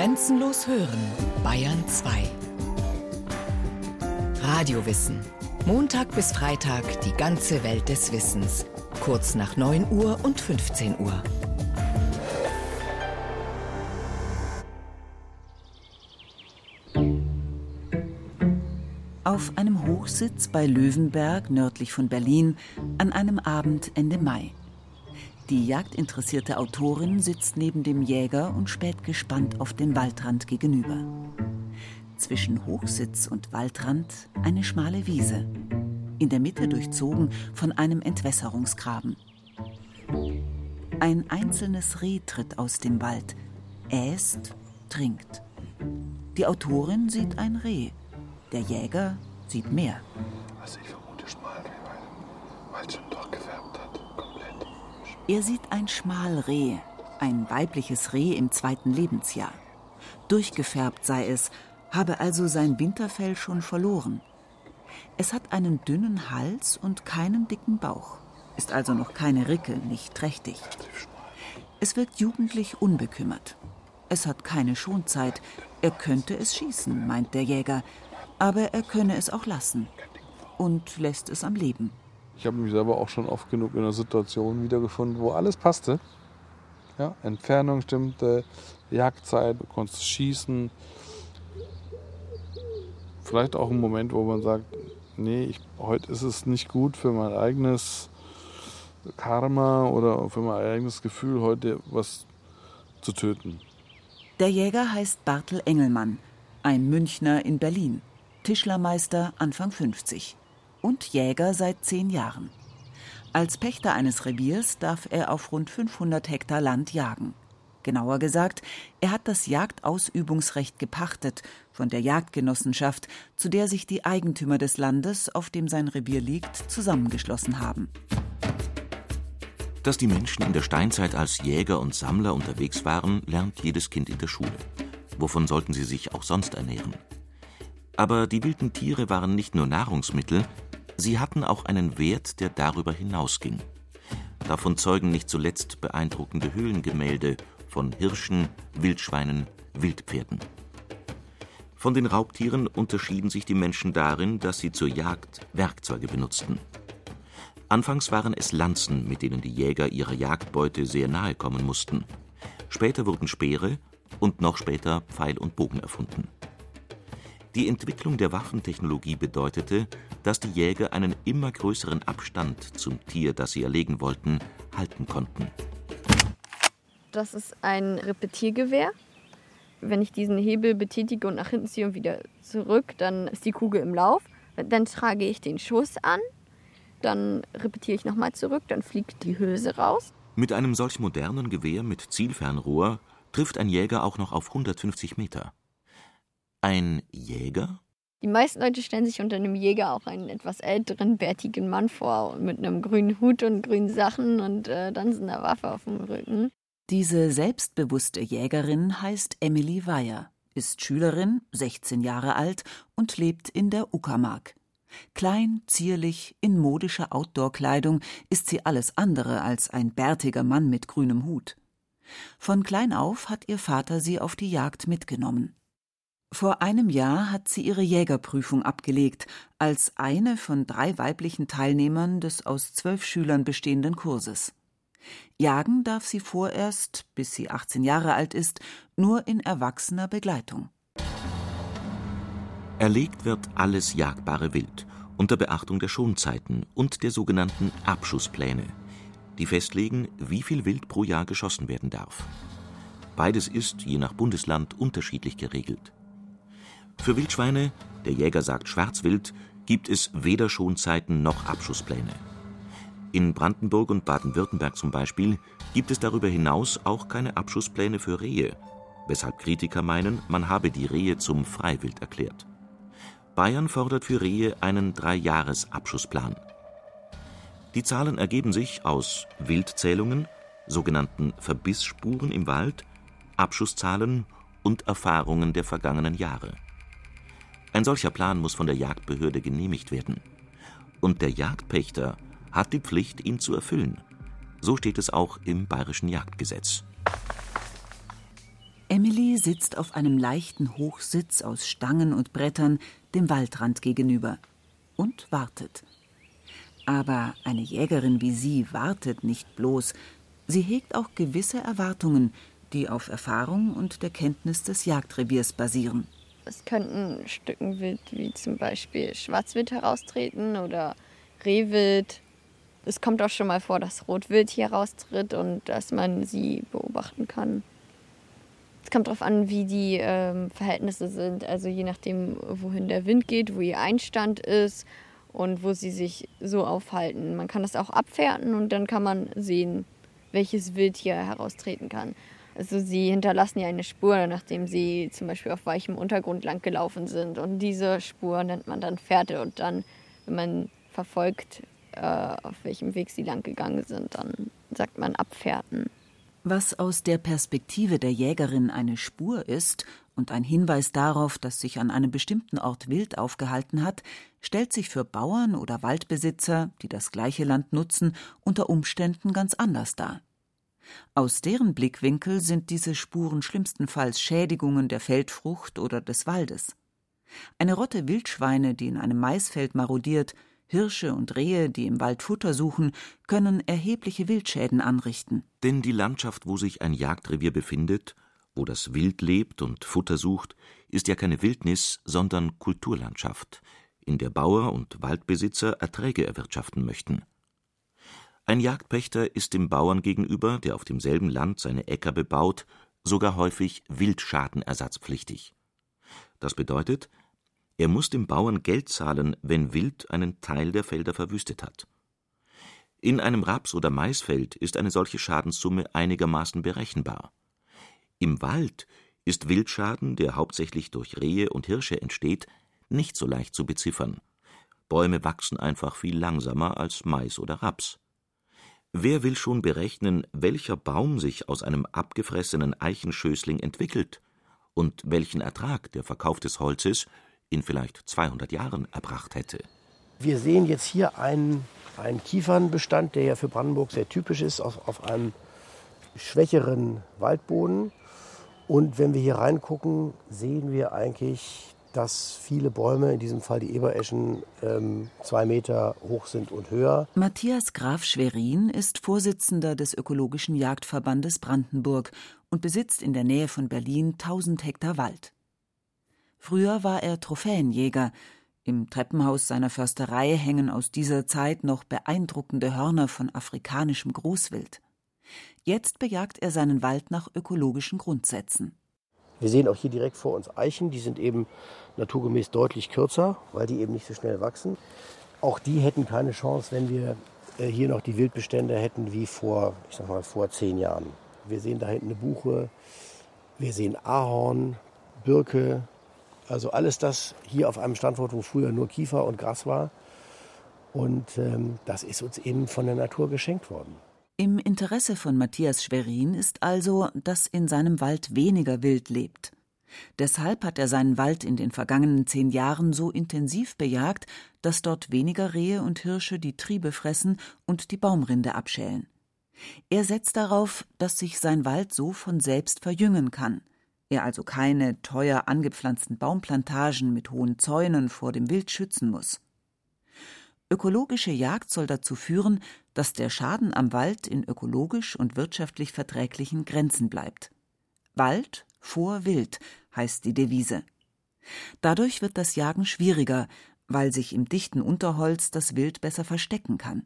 Grenzenlos hören, Bayern 2. Radiowissen. Montag bis Freitag die ganze Welt des Wissens. Kurz nach 9 Uhr und 15 Uhr. Auf einem Hochsitz bei Löwenberg nördlich von Berlin an einem Abend Ende Mai. Die jagdinteressierte Autorin sitzt neben dem Jäger und späht gespannt auf den Waldrand gegenüber. Zwischen Hochsitz und Waldrand eine schmale Wiese, in der Mitte durchzogen von einem Entwässerungsgraben. Ein einzelnes Reh tritt aus dem Wald, äst, trinkt. Die Autorin sieht ein Reh, der Jäger sieht mehr. Also ich vermute Schmalreh, weil, weil es schon durchgefärbt hat, komplett. Er sieht ein Schmalreh, ein weibliches Reh im zweiten Lebensjahr. Durchgefärbt sei es, habe also sein Winterfell schon verloren. Es hat einen dünnen Hals und keinen dicken Bauch, ist also noch keine Ricke, nicht trächtig. Es wirkt jugendlich unbekümmert. Es hat keine Schonzeit. Er könnte es schießen, meint der Jäger, aber er könne es auch lassen und lässt es am Leben. Ich habe mich selber auch schon oft genug in einer Situation wiedergefunden, wo alles passte. Ja, Entfernung stimmte, Jagdzeit, du konntest schießen. Vielleicht auch ein Moment, wo man sagt, nee, ich, heute ist es nicht gut für mein eigenes Karma oder für mein eigenes Gefühl, heute was zu töten. Der Jäger heißt Bartel Engelmann, ein Münchner in Berlin. Tischlermeister Anfang 50 und Jäger seit zehn Jahren. Als Pächter eines Reviers darf er auf rund 500 Hektar Land jagen. Genauer gesagt, er hat das Jagdausübungsrecht gepachtet von der Jagdgenossenschaft, zu der sich die Eigentümer des Landes, auf dem sein Revier liegt, zusammengeschlossen haben. Dass die Menschen in der Steinzeit als Jäger und Sammler unterwegs waren, lernt jedes Kind in der Schule. Wovon sollten sie sich auch sonst ernähren? Aber die wilden Tiere waren nicht nur Nahrungsmittel, sie hatten auch einen Wert, der darüber hinausging. Davon zeugen nicht zuletzt beeindruckende Höhlengemälde von Hirschen, Wildschweinen, Wildpferden. Von den Raubtieren unterschieden sich die Menschen darin, dass sie zur Jagd Werkzeuge benutzten. Anfangs waren es Lanzen, mit denen die Jäger ihrer Jagdbeute sehr nahe kommen mussten. Später wurden Speere und noch später Pfeil und Bogen erfunden. Die Entwicklung der Waffentechnologie bedeutete, dass die Jäger einen immer größeren Abstand zum Tier, das sie erlegen wollten, halten konnten. Das ist ein Repetiergewehr. Wenn ich diesen Hebel betätige und nach hinten ziehe und wieder zurück, dann ist die Kugel im Lauf. Dann trage ich den Schuss an, dann repetiere ich nochmal zurück, dann fliegt die Hülse raus. Mit einem solch modernen Gewehr mit Zielfernrohr trifft ein Jäger auch noch auf 150 Meter. Ein Jäger? Die meisten Leute stellen sich unter einem Jäger auch einen etwas älteren, bärtigen Mann vor mit einem grünen Hut und grünen Sachen und äh, dann so einer Waffe auf dem Rücken. Diese selbstbewusste Jägerin heißt Emily Weyer, ist Schülerin, 16 Jahre alt und lebt in der Uckermark. Klein, zierlich, in modischer Outdoor-Kleidung ist sie alles andere als ein bärtiger Mann mit grünem Hut. Von klein auf hat ihr Vater sie auf die Jagd mitgenommen. Vor einem Jahr hat sie ihre Jägerprüfung abgelegt, als eine von drei weiblichen Teilnehmern des aus zwölf Schülern bestehenden Kurses. Jagen darf sie vorerst, bis sie 18 Jahre alt ist, nur in erwachsener Begleitung. Erlegt wird alles jagbare Wild unter Beachtung der Schonzeiten und der sogenannten Abschusspläne, die festlegen, wie viel Wild pro Jahr geschossen werden darf. Beides ist, je nach Bundesland, unterschiedlich geregelt. Für Wildschweine, der Jäger sagt Schwarzwild, gibt es weder Schonzeiten noch Abschusspläne. In Brandenburg und Baden-Württemberg zum Beispiel gibt es darüber hinaus auch keine Abschusspläne für Rehe, weshalb Kritiker meinen, man habe die Rehe zum Freiwild erklärt. Bayern fordert für Rehe einen Dreijahresabschussplan. Die Zahlen ergeben sich aus Wildzählungen, sogenannten Verbissspuren im Wald, Abschusszahlen und Erfahrungen der vergangenen Jahre. Ein solcher Plan muss von der Jagdbehörde genehmigt werden. Und der Jagdpächter hat die Pflicht, ihn zu erfüllen. So steht es auch im bayerischen Jagdgesetz. Emily sitzt auf einem leichten Hochsitz aus Stangen und Brettern dem Waldrand gegenüber und wartet. Aber eine Jägerin wie sie wartet nicht bloß, sie hegt auch gewisse Erwartungen, die auf Erfahrung und der Kenntnis des Jagdreviers basieren. Es könnten Stücken Wild wie zum Beispiel Schwarzwild heraustreten oder Rehwild. Es kommt auch schon mal vor, dass Rotwild hier raustritt und dass man sie beobachten kann. Es kommt darauf an, wie die ähm, Verhältnisse sind. Also je nachdem, wohin der Wind geht, wo ihr Einstand ist und wo sie sich so aufhalten. Man kann das auch abfährten und dann kann man sehen, welches Wild hier heraustreten kann. Also sie hinterlassen ja eine Spur, nachdem sie zum Beispiel auf weichem Untergrund lang gelaufen sind. Und diese Spur nennt man dann Fährte. Und dann, wenn man verfolgt, äh, auf welchem Weg sie lang gegangen sind, dann sagt man Abfährten. Was aus der Perspektive der Jägerin eine Spur ist und ein Hinweis darauf, dass sich an einem bestimmten Ort wild aufgehalten hat, stellt sich für Bauern oder Waldbesitzer, die das gleiche Land nutzen, unter Umständen ganz anders dar. Aus deren Blickwinkel sind diese Spuren schlimmstenfalls Schädigungen der Feldfrucht oder des Waldes. Eine Rotte Wildschweine, die in einem Maisfeld marodiert, Hirsche und Rehe, die im Wald Futter suchen, können erhebliche Wildschäden anrichten. Denn die Landschaft, wo sich ein Jagdrevier befindet, wo das Wild lebt und Futter sucht, ist ja keine Wildnis, sondern Kulturlandschaft, in der Bauer und Waldbesitzer Erträge erwirtschaften möchten. Ein Jagdpächter ist dem Bauern gegenüber, der auf demselben Land seine Äcker bebaut, sogar häufig wildschadenersatzpflichtig. Das bedeutet, er muss dem Bauern Geld zahlen, wenn Wild einen Teil der Felder verwüstet hat. In einem Raps- oder Maisfeld ist eine solche Schadenssumme einigermaßen berechenbar. Im Wald ist Wildschaden, der hauptsächlich durch Rehe und Hirsche entsteht, nicht so leicht zu beziffern. Bäume wachsen einfach viel langsamer als Mais oder Raps. Wer will schon berechnen, welcher Baum sich aus einem abgefressenen Eichenschößling entwickelt und welchen Ertrag der Verkauf des Holzes in vielleicht 200 Jahren erbracht hätte? Wir sehen jetzt hier einen, einen Kiefernbestand, der ja für Brandenburg sehr typisch ist, auf, auf einem schwächeren Waldboden. Und wenn wir hier reingucken, sehen wir eigentlich dass viele Bäume, in diesem Fall die Ebereschen, ähm, zwei Meter hoch sind und höher. Matthias Graf Schwerin ist Vorsitzender des Ökologischen Jagdverbandes Brandenburg und besitzt in der Nähe von Berlin 1000 Hektar Wald. Früher war er Trophäenjäger. Im Treppenhaus seiner Försterei hängen aus dieser Zeit noch beeindruckende Hörner von afrikanischem Großwild. Jetzt bejagt er seinen Wald nach ökologischen Grundsätzen. Wir sehen auch hier direkt vor uns Eichen, die sind eben naturgemäß deutlich kürzer, weil die eben nicht so schnell wachsen. Auch die hätten keine Chance, wenn wir äh, hier noch die Wildbestände hätten wie vor, ich sag mal, vor zehn Jahren. Wir sehen da hinten eine Buche, wir sehen Ahorn, Birke, also alles das hier auf einem Standort, wo früher nur Kiefer und Gras war. Und ähm, das ist uns eben von der Natur geschenkt worden. Im Interesse von Matthias Schwerin ist also, dass in seinem Wald weniger Wild lebt. Deshalb hat er seinen Wald in den vergangenen zehn Jahren so intensiv bejagt, dass dort weniger Rehe und Hirsche die Triebe fressen und die Baumrinde abschälen. Er setzt darauf, dass sich sein Wald so von selbst verjüngen kann, er also keine teuer angepflanzten Baumplantagen mit hohen Zäunen vor dem Wild schützen muss. Ökologische Jagd soll dazu führen, dass der Schaden am Wald in ökologisch und wirtschaftlich verträglichen Grenzen bleibt. Wald vor Wild heißt die Devise. Dadurch wird das Jagen schwieriger, weil sich im dichten Unterholz das Wild besser verstecken kann.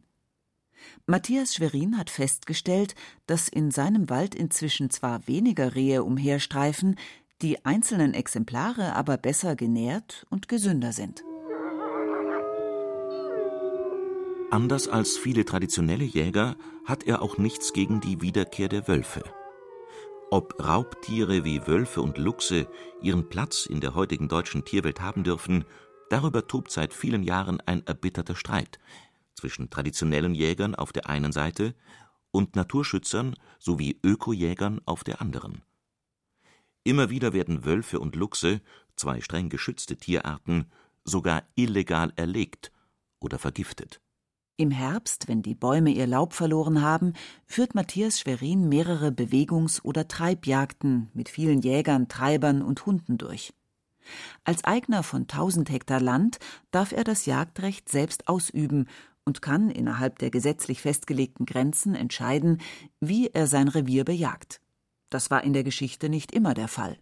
Matthias Schwerin hat festgestellt, dass in seinem Wald inzwischen zwar weniger Rehe umherstreifen, die einzelnen Exemplare aber besser genährt und gesünder sind. Anders als viele traditionelle Jäger hat er auch nichts gegen die Wiederkehr der Wölfe. Ob Raubtiere wie Wölfe und Luchse ihren Platz in der heutigen deutschen Tierwelt haben dürfen, darüber tobt seit vielen Jahren ein erbitterter Streit zwischen traditionellen Jägern auf der einen Seite und Naturschützern sowie Ökojägern auf der anderen. Immer wieder werden Wölfe und Luchse, zwei streng geschützte Tierarten, sogar illegal erlegt oder vergiftet Im Herbst, wenn die Bäume ihr Laub verloren haben, führt Matthias Schwerin mehrere Bewegungs- oder Treibjagden mit vielen Jägern, Treibern und Hunden durch. Als Eigner von 1000 Hektar Land darf er das Jagdrecht selbst ausüben und kann innerhalb der gesetzlich festgelegten Grenzen entscheiden, wie er sein Revier bejagt. Das war in der Geschichte nicht immer der Fall.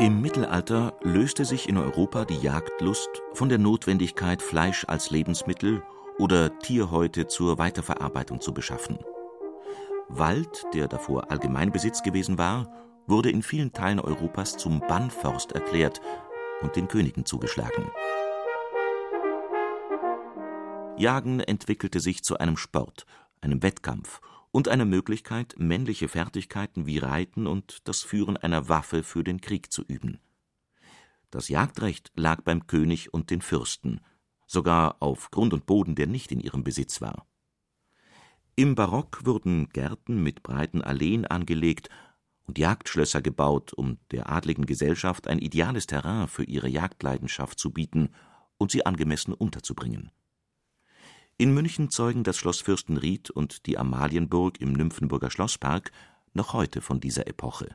Im Mittelalter löste sich in Europa die Jagdlust von der Notwendigkeit, Fleisch als Lebensmittel oder Tierhäute zur Weiterverarbeitung zu beschaffen. Wald, der davor Allgemeinbesitz gewesen war, wurde in vielen Teilen Europas zum Bannforst erklärt und den Königen zugeschlagen. Jagen entwickelte sich zu einem Sport, einem Wettkampf und einer Möglichkeit, männliche Fertigkeiten wie Reiten und das Führen einer Waffe für den Krieg zu üben. Das Jagdrecht lag beim König und den Fürsten, sogar auf Grund und Boden, der nicht in ihrem Besitz war. Im Barock wurden Gärten mit breiten Alleen angelegt und Jagdschlösser gebaut, um der adligen Gesellschaft ein ideales Terrain für ihre Jagdleidenschaft zu bieten und sie angemessen unterzubringen in München zeugen das Schloss Fürstenried und die Amalienburg im Nymphenburger Schlosspark noch heute von dieser Epoche.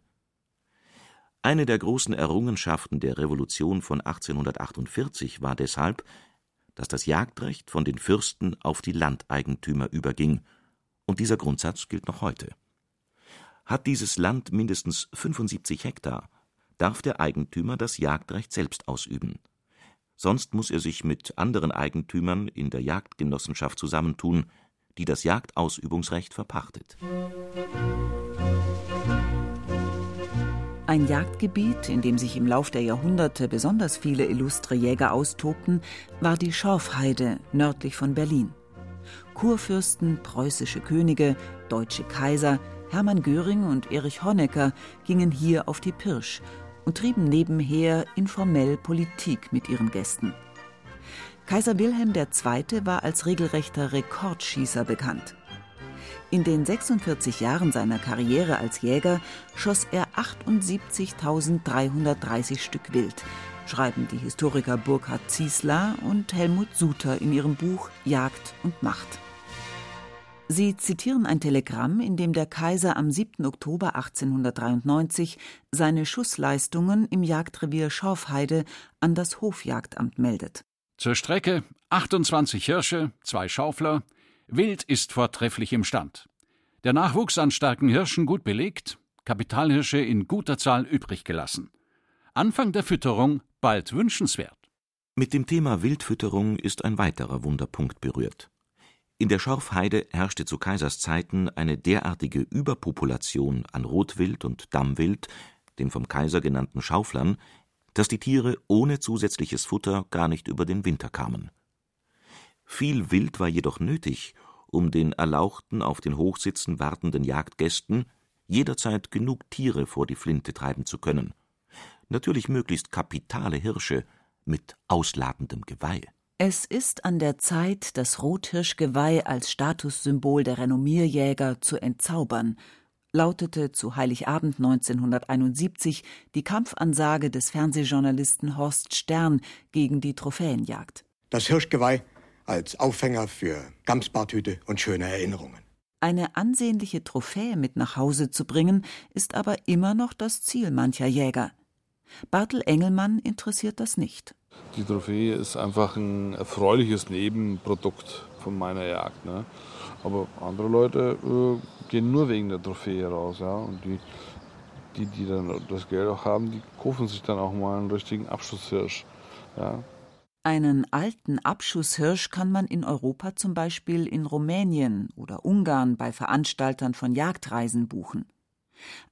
Eine der großen Errungenschaften der Revolution von 1848 war deshalb, dass das Jagdrecht von den Fürsten auf die Landeigentümer überging, und dieser Grundsatz gilt noch heute. Hat dieses Land mindestens 75 Hektar, darf der Eigentümer das Jagdrecht selbst ausüben sonst muss er sich mit anderen Eigentümern in der Jagdgenossenschaft zusammentun, die das Jagdausübungsrecht verpachtet. Ein Jagdgebiet, in dem sich im Lauf der Jahrhunderte besonders viele illustre Jäger austobten, war die Schorfheide nördlich von Berlin. Kurfürsten, preußische Könige, deutsche Kaiser, Hermann Göring und Erich Honecker gingen hier auf die Pirsch und trieben nebenher informell Politik mit ihren Gästen. Kaiser Wilhelm II. war als regelrechter Rekordschießer bekannt. In den 46 Jahren seiner Karriere als Jäger schoss er 78.330 Stück Wild, schreiben die Historiker Burkhard Ziesler und Helmut Suter in ihrem Buch Jagd und Macht. Sie zitieren ein Telegramm, in dem der Kaiser am 7. Oktober 1893 seine Schussleistungen im Jagdrevier Schorfheide an das Hofjagdamt meldet. Zur Strecke 28 Hirsche, zwei Schaufler. Wild ist vortrefflich im Stand. Der Nachwuchs an starken Hirschen gut belegt, Kapitalhirsche in guter Zahl übrig gelassen. Anfang der Fütterung bald wünschenswert. Mit dem Thema Wildfütterung ist ein weiterer Wunderpunkt berührt. In der Schorfheide herrschte zu Kaisers Zeiten eine derartige Überpopulation an Rotwild und Dammwild, den vom Kaiser genannten Schauflern, dass die Tiere ohne zusätzliches Futter gar nicht über den Winter kamen. Viel Wild war jedoch nötig, um den erlauchten, auf den Hochsitzen wartenden Jagdgästen jederzeit genug Tiere vor die Flinte treiben zu können. Natürlich möglichst kapitale Hirsche mit ausladendem Geweih. Es ist an der Zeit, das Rothirschgeweih als Statussymbol der Renommierjäger zu entzaubern, lautete zu Heiligabend 1971 die Kampfansage des Fernsehjournalisten Horst Stern gegen die Trophäenjagd. Das Hirschgeweih als Aufhänger für Gamsbartüte und schöne Erinnerungen. Eine ansehnliche Trophäe mit nach Hause zu bringen, ist aber immer noch das Ziel mancher Jäger. Bartel Engelmann interessiert das nicht. Die Trophäe ist einfach ein erfreuliches Nebenprodukt von meiner Jagd. Ne? Aber andere Leute äh, gehen nur wegen der Trophäe raus. Ja? Und die, die, die dann das Geld auch haben, die kaufen sich dann auch mal einen richtigen Abschusshirsch. Ja? Einen alten Abschusshirsch kann man in Europa zum Beispiel in Rumänien oder Ungarn bei Veranstaltern von Jagdreisen buchen.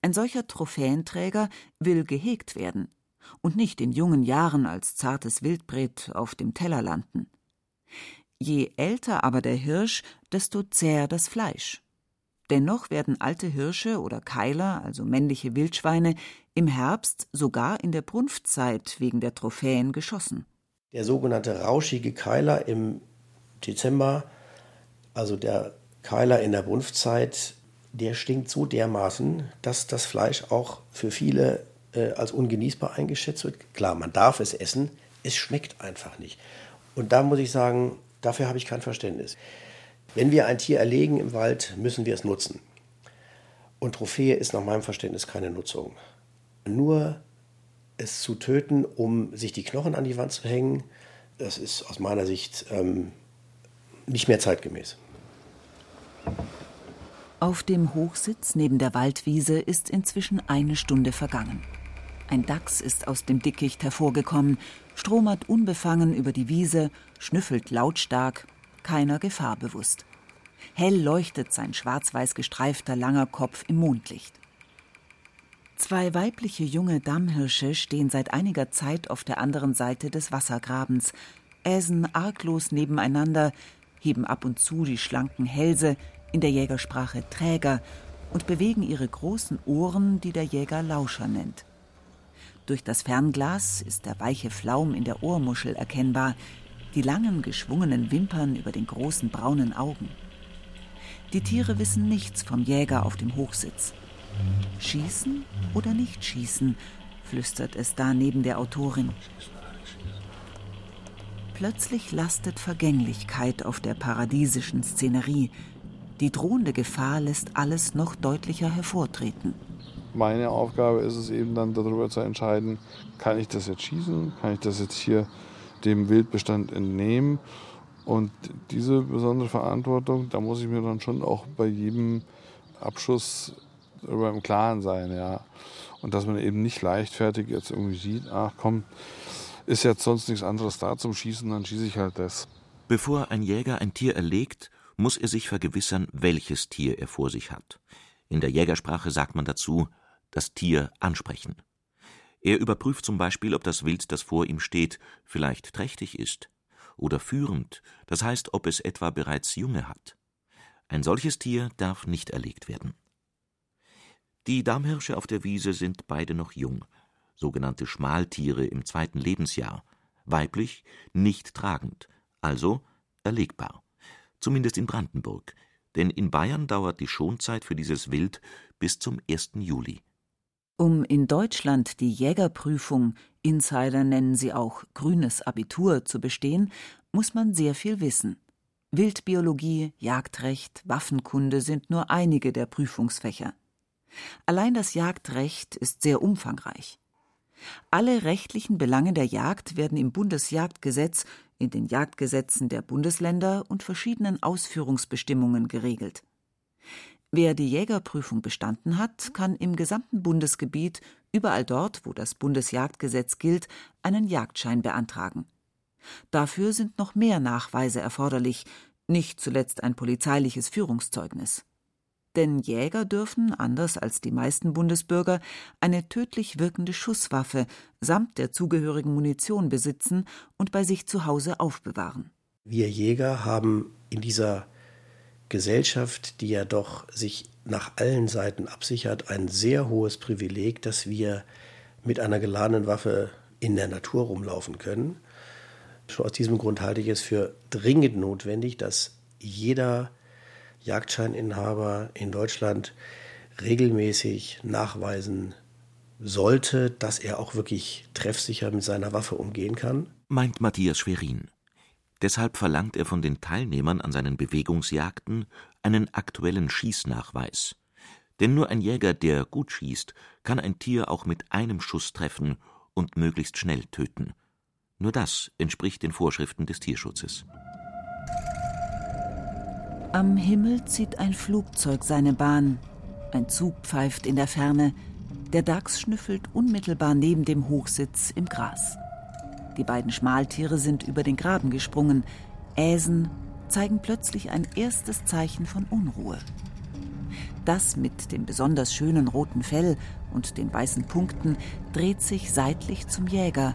Ein solcher Trophäenträger will gehegt werden und nicht in jungen Jahren als zartes Wildbret auf dem Teller landen. Je älter aber der Hirsch, desto zäher das Fleisch. Dennoch werden alte Hirsche oder Keiler, also männliche Wildschweine, im Herbst sogar in der Brunftzeit wegen der Trophäen geschossen. Der sogenannte rauschige Keiler im Dezember, also der Keiler in der Brunftzeit, der stinkt so dermaßen, dass das Fleisch auch für viele äh, als ungenießbar eingeschätzt wird. Klar, man darf es essen, es schmeckt einfach nicht. Und da muss ich sagen, Dafür habe ich kein Verständnis. Wenn wir ein Tier erlegen im Wald, müssen wir es nutzen. Und Trophäe ist nach meinem Verständnis keine Nutzung. Nur es zu töten, um sich die Knochen an die Wand zu hängen, das ist aus meiner Sicht ähm, nicht mehr zeitgemäß. Auf dem Hochsitz neben der Waldwiese ist inzwischen eine Stunde vergangen. Ein Dachs ist aus dem Dickicht hervorgekommen, stromert unbefangen über die Wiese, schnüffelt lautstark, keiner Gefahr bewusst. Hell leuchtet sein schwarz-weiß gestreifter langer Kopf im Mondlicht. Zwei weibliche junge Dammhirsche stehen seit einiger Zeit auf der anderen Seite des Wassergrabens, äsen arglos nebeneinander, heben ab und zu die schlanken Hälse, in der Jägersprache Träger, und bewegen ihre großen Ohren, die der Jäger Lauscher nennt. Durch das Fernglas ist der weiche Flaum in der Ohrmuschel erkennbar, die langen geschwungenen Wimpern über den großen braunen Augen. Die Tiere wissen nichts vom Jäger auf dem Hochsitz. Schießen oder nicht schießen, flüstert es da neben der Autorin. Plötzlich lastet Vergänglichkeit auf der paradiesischen Szenerie. Die drohende Gefahr lässt alles noch deutlicher hervortreten. Meine Aufgabe ist es eben dann darüber zu entscheiden, kann ich das jetzt schießen, kann ich das jetzt hier dem Wildbestand entnehmen. Und diese besondere Verantwortung, da muss ich mir dann schon auch bei jedem Abschuss darüber im Klaren sein, ja. Und dass man eben nicht leichtfertig jetzt irgendwie sieht, ach komm, ist jetzt sonst nichts anderes da zum Schießen, dann schieße ich halt das. Bevor ein Jäger ein Tier erlegt, muss er sich vergewissern, welches Tier er vor sich hat. In der Jägersprache sagt man dazu, das Tier ansprechen. Er überprüft zum Beispiel, ob das Wild, das vor ihm steht, vielleicht trächtig ist oder führend, das heißt, ob es etwa bereits Junge hat. Ein solches Tier darf nicht erlegt werden. Die Damhirsche auf der Wiese sind beide noch jung, sogenannte Schmaltiere im zweiten Lebensjahr, weiblich, nicht tragend, also erlegbar. Zumindest in Brandenburg, denn in Bayern dauert die Schonzeit für dieses Wild bis zum 1. Juli. Um in Deutschland die Jägerprüfung, Insider nennen sie auch grünes Abitur, zu bestehen, muss man sehr viel wissen. Wildbiologie, Jagdrecht, Waffenkunde sind nur einige der Prüfungsfächer. Allein das Jagdrecht ist sehr umfangreich. Alle rechtlichen Belange der Jagd werden im Bundesjagdgesetz, in den Jagdgesetzen der Bundesländer und verschiedenen Ausführungsbestimmungen geregelt. Wer die Jägerprüfung bestanden hat, kann im gesamten Bundesgebiet, überall dort, wo das Bundesjagdgesetz gilt, einen Jagdschein beantragen. Dafür sind noch mehr Nachweise erforderlich, nicht zuletzt ein polizeiliches Führungszeugnis. Denn Jäger dürfen, anders als die meisten Bundesbürger, eine tödlich wirkende Schusswaffe samt der zugehörigen Munition besitzen und bei sich zu Hause aufbewahren. Wir Jäger haben in dieser Gesellschaft, die ja doch sich nach allen Seiten absichert, ein sehr hohes Privileg, dass wir mit einer geladenen Waffe in der Natur rumlaufen können. Schon aus diesem Grund halte ich es für dringend notwendig, dass jeder Jagdscheininhaber in Deutschland regelmäßig nachweisen sollte, dass er auch wirklich treffsicher mit seiner Waffe umgehen kann. Meint Matthias Schwerin. Deshalb verlangt er von den Teilnehmern an seinen Bewegungsjagden einen aktuellen Schießnachweis. Denn nur ein Jäger, der gut schießt, kann ein Tier auch mit einem Schuss treffen und möglichst schnell töten. Nur das entspricht den Vorschriften des Tierschutzes. Am Himmel zieht ein Flugzeug seine Bahn. Ein Zug pfeift in der Ferne. Der Dachs schnüffelt unmittelbar neben dem Hochsitz im Gras. Die beiden Schmaltiere sind über den Graben gesprungen, äsen, zeigen plötzlich ein erstes Zeichen von Unruhe. Das mit dem besonders schönen roten Fell und den weißen Punkten dreht sich seitlich zum Jäger,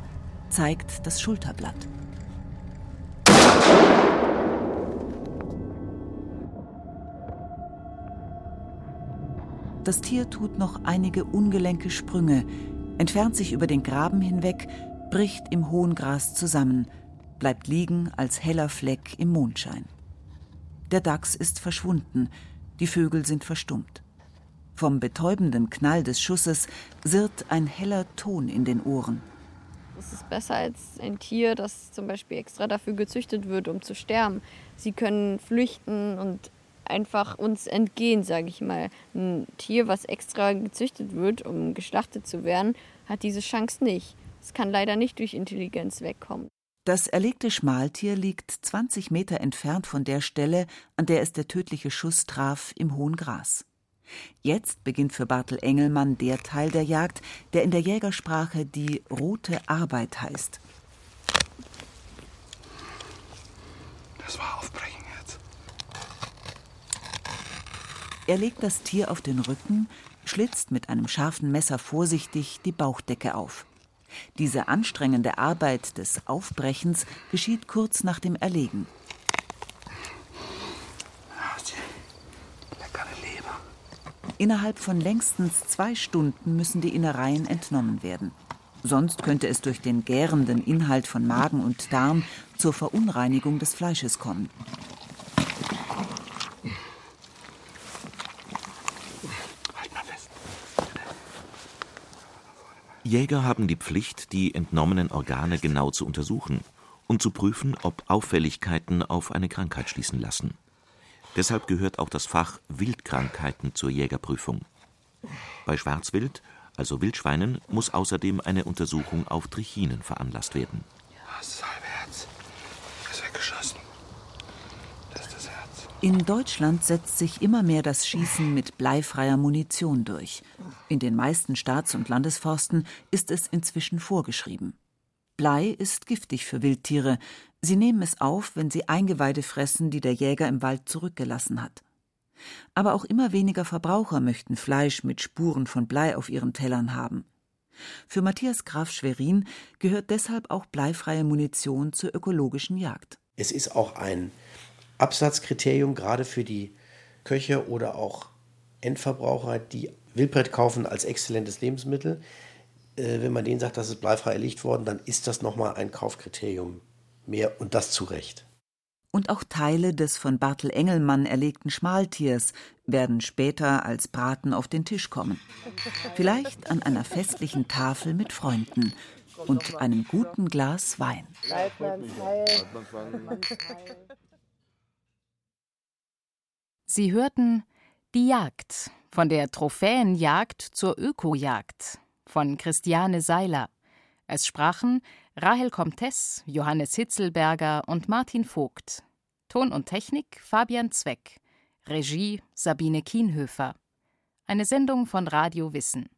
zeigt das Schulterblatt. Das Tier tut noch einige ungelenke Sprünge, entfernt sich über den Graben hinweg, bricht im hohen Gras zusammen, bleibt liegen als heller Fleck im Mondschein. Der Dachs ist verschwunden, die Vögel sind verstummt. Vom betäubenden Knall des Schusses sirrt ein heller Ton in den Ohren. Es ist besser als ein Tier, das zum Beispiel extra dafür gezüchtet wird, um zu sterben. Sie können flüchten und einfach uns entgehen, sage ich mal. Ein Tier, was extra gezüchtet wird, um geschlachtet zu werden, hat diese Chance nicht. Es kann leider nicht durch Intelligenz wegkommen. Das erlegte Schmaltier liegt 20 Meter entfernt von der Stelle, an der es der tödliche Schuss traf, im hohen Gras. Jetzt beginnt für Bartel Engelmann der Teil der Jagd, der in der Jägersprache die rote Arbeit heißt. Das war Aufbrechen jetzt. Er legt das Tier auf den Rücken, schlitzt mit einem scharfen Messer vorsichtig die Bauchdecke auf. Diese anstrengende Arbeit des Aufbrechens geschieht kurz nach dem Erlegen. Innerhalb von längstens zwei Stunden müssen die Innereien entnommen werden. Sonst könnte es durch den gärenden Inhalt von Magen und Darm zur Verunreinigung des Fleisches kommen. Jäger haben die Pflicht, die entnommenen Organe genau zu untersuchen und zu prüfen, ob Auffälligkeiten auf eine Krankheit schließen lassen. Deshalb gehört auch das Fach Wildkrankheiten zur Jägerprüfung. Bei Schwarzwild, also Wildschweinen, muss außerdem eine Untersuchung auf Trichinen veranlasst werden. Das ist das Herz. Das ist weggeschossen. Das ist das Herz. In Deutschland setzt sich immer mehr das Schießen mit bleifreier Munition durch. In den meisten Staats- und Landesforsten ist es inzwischen vorgeschrieben. Blei ist giftig für Wildtiere. Sie nehmen es auf, wenn sie Eingeweide fressen, die der Jäger im Wald zurückgelassen hat. Aber auch immer weniger Verbraucher möchten Fleisch mit Spuren von Blei auf ihren Tellern haben. Für Matthias Graf Schwerin gehört deshalb auch bleifreie Munition zur ökologischen Jagd. Es ist auch ein Absatzkriterium, gerade für die Köche oder auch Endverbraucher, die Wildbret kaufen als exzellentes Lebensmittel. Äh, wenn man denen sagt, das ist bleifrei erlegt worden, dann ist das nochmal ein Kaufkriterium mehr und das zu Recht. Und auch Teile des von Bartel Engelmann erlegten Schmaltiers werden später als Braten auf den Tisch kommen. Vielleicht an einer festlichen Tafel mit Freunden und einem guten Glas Wein. Sie hörten Die Jagd von der Trophäenjagd zur Ökojagd von Christiane Seiler. Es sprachen Rahel Comtes, Johannes Hitzelberger und Martin Vogt. Ton und Technik Fabian Zweck. Regie Sabine Kienhöfer. Eine Sendung von Radio Wissen.